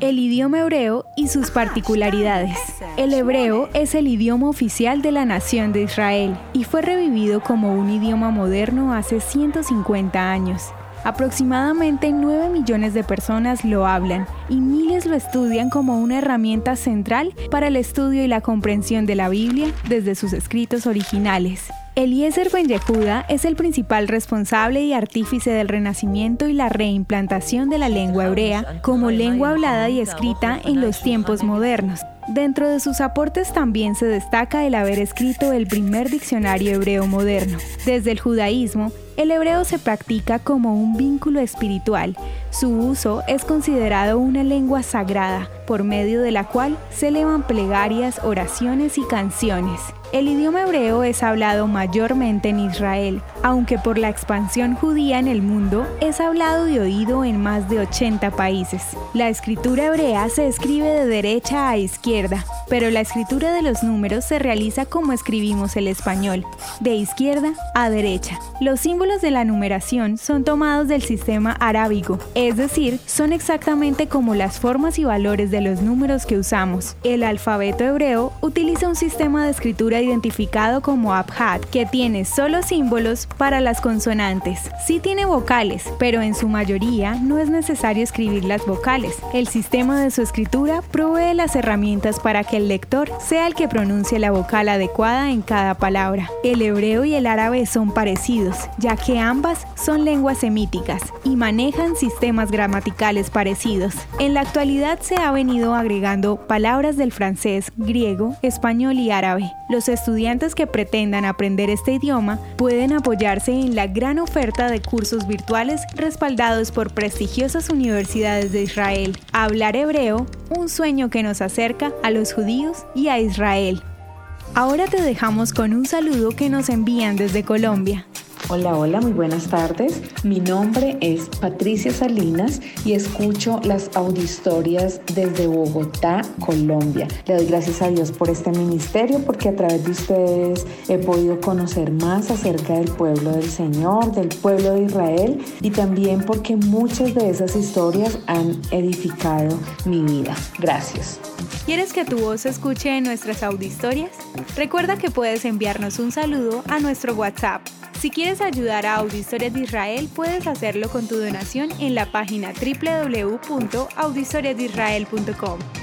El idioma hebreo y sus particularidades. El hebreo es el idioma oficial de la nación de Israel y fue revivido como un idioma moderno hace 150 años. Aproximadamente 9 millones de personas lo hablan y miles lo estudian como una herramienta central para el estudio y la comprensión de la Biblia desde sus escritos originales. Eliezer Ben Yehuda es el principal responsable y artífice del renacimiento y la reimplantación de la lengua hebrea como lengua hablada y escrita en los tiempos modernos. Dentro de sus aportes también se destaca el haber escrito el primer diccionario hebreo moderno. Desde el judaísmo, el hebreo se practica como un vínculo espiritual. Su uso es considerado una lengua sagrada, por medio de la cual se elevan plegarias, oraciones y canciones. El idioma hebreo es hablado mayormente en Israel, aunque por la expansión judía en el mundo es hablado y oído en más de 80 países. La escritura hebrea se escribe de derecha a izquierda, pero la escritura de los números se realiza como escribimos el español, de izquierda a derecha. Los símbolos de la numeración son tomados del sistema arábigo, es decir, son exactamente como las formas y valores de los números que usamos. El alfabeto hebreo utiliza un sistema de escritura identificado como Abjad, que tiene solo símbolos para las consonantes. Sí tiene vocales, pero en su mayoría no es necesario escribir las vocales. El sistema de su escritura provee las herramientas para que el lector sea el que pronuncie la vocal adecuada en cada palabra. El hebreo y el árabe son parecidos, ya que ambas son lenguas semíticas y manejan sistemas gramaticales parecidos. En la actualidad se ha venido agregando palabras del francés, griego, español y árabe. Los estudiantes que pretendan aprender este idioma pueden en la gran oferta de cursos virtuales respaldados por prestigiosas universidades de Israel. Hablar hebreo, un sueño que nos acerca a los judíos y a Israel. Ahora te dejamos con un saludo que nos envían desde Colombia. Hola, hola, muy buenas tardes. Mi nombre es Patricia Salinas y escucho las audistorias desde Bogotá, Colombia. Le doy gracias a Dios por este ministerio porque a través de ustedes he podido conocer más acerca del pueblo del Señor, del pueblo de Israel y también porque muchas de esas historias han edificado mi vida. Gracias. ¿Quieres que tu voz se escuche en nuestras audistorias? Recuerda que puedes enviarnos un saludo a nuestro WhatsApp si quieres ayudar a Audiohistorias de Israel, puedes hacerlo con tu donación en la página www.audiohistoriasdeisrael.com.